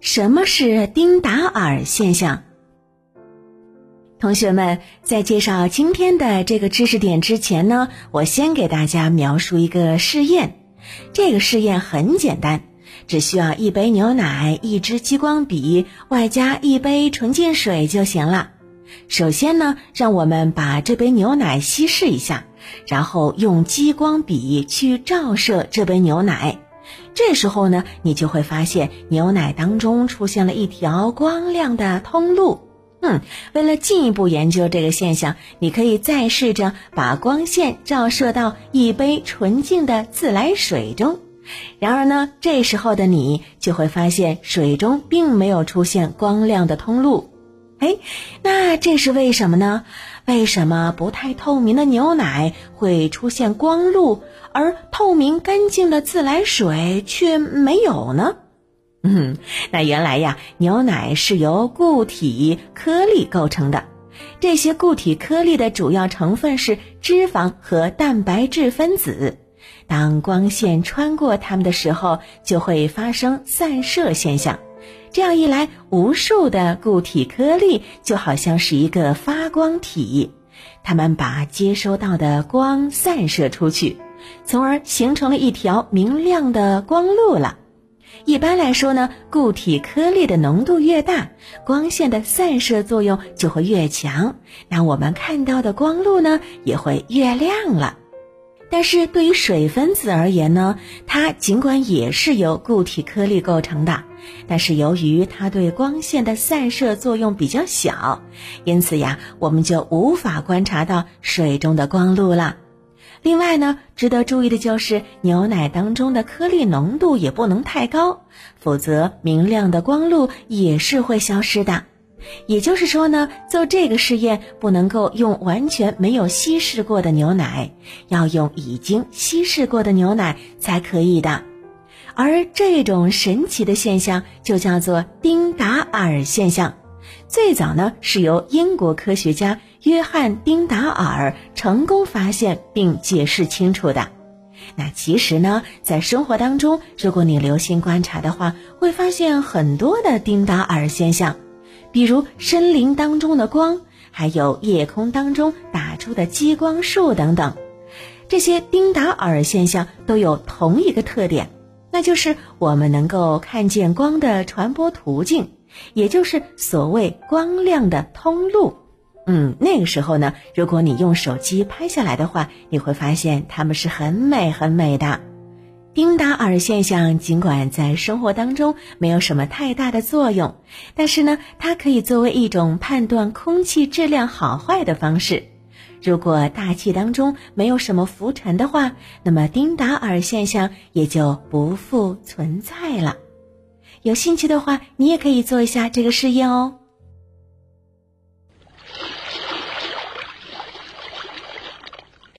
什么是丁达尔现象？同学们在介绍今天的这个知识点之前呢，我先给大家描述一个试验。这个试验很简单，只需要一杯牛奶、一支激光笔，外加一杯纯净水就行了。首先呢，让我们把这杯牛奶稀释一下，然后用激光笔去照射这杯牛奶。这时候呢，你就会发现牛奶当中出现了一条光亮的通路。嗯，为了进一步研究这个现象，你可以再试着把光线照射到一杯纯净的自来水中。然而呢，这时候的你就会发现水中并没有出现光亮的通路。哎，那这是为什么呢？为什么不太透明的牛奶会出现光路，而透明干净的自来水却没有呢？嗯，那原来呀，牛奶是由固体颗粒构成的，这些固体颗粒的主要成分是脂肪和蛋白质分子。当光线穿过它们的时候，就会发生散射现象。这样一来，无数的固体颗粒就好像是一个发光体，它们把接收到的光散射出去，从而形成了一条明亮的光路了。一般来说呢，固体颗粒的浓度越大，光线的散射作用就会越强，那我们看到的光路呢也会越亮了。但是对于水分子而言呢，它尽管也是由固体颗粒构成的，但是由于它对光线的散射作用比较小，因此呀，我们就无法观察到水中的光路了。另外呢，值得注意的就是牛奶当中的颗粒浓度也不能太高，否则明亮的光路也是会消失的。也就是说呢，做这个试验不能够用完全没有稀释过的牛奶，要用已经稀释过的牛奶才可以的。而这种神奇的现象就叫做丁达尔现象，最早呢是由英国科学家约翰丁达尔成功发现并解释清楚的。那其实呢，在生活当中，如果你留心观察的话，会发现很多的丁达尔现象。比如森林当中的光，还有夜空当中打出的激光束等等，这些丁达尔现象都有同一个特点，那就是我们能够看见光的传播途径，也就是所谓光亮的通路。嗯，那个时候呢，如果你用手机拍下来的话，你会发现它们是很美很美的。丁达尔现象尽管在生活当中没有什么太大的作用，但是呢，它可以作为一种判断空气质量好坏的方式。如果大气当中没有什么浮尘的话，那么丁达尔现象也就不复存在了。有兴趣的话，你也可以做一下这个试验哦。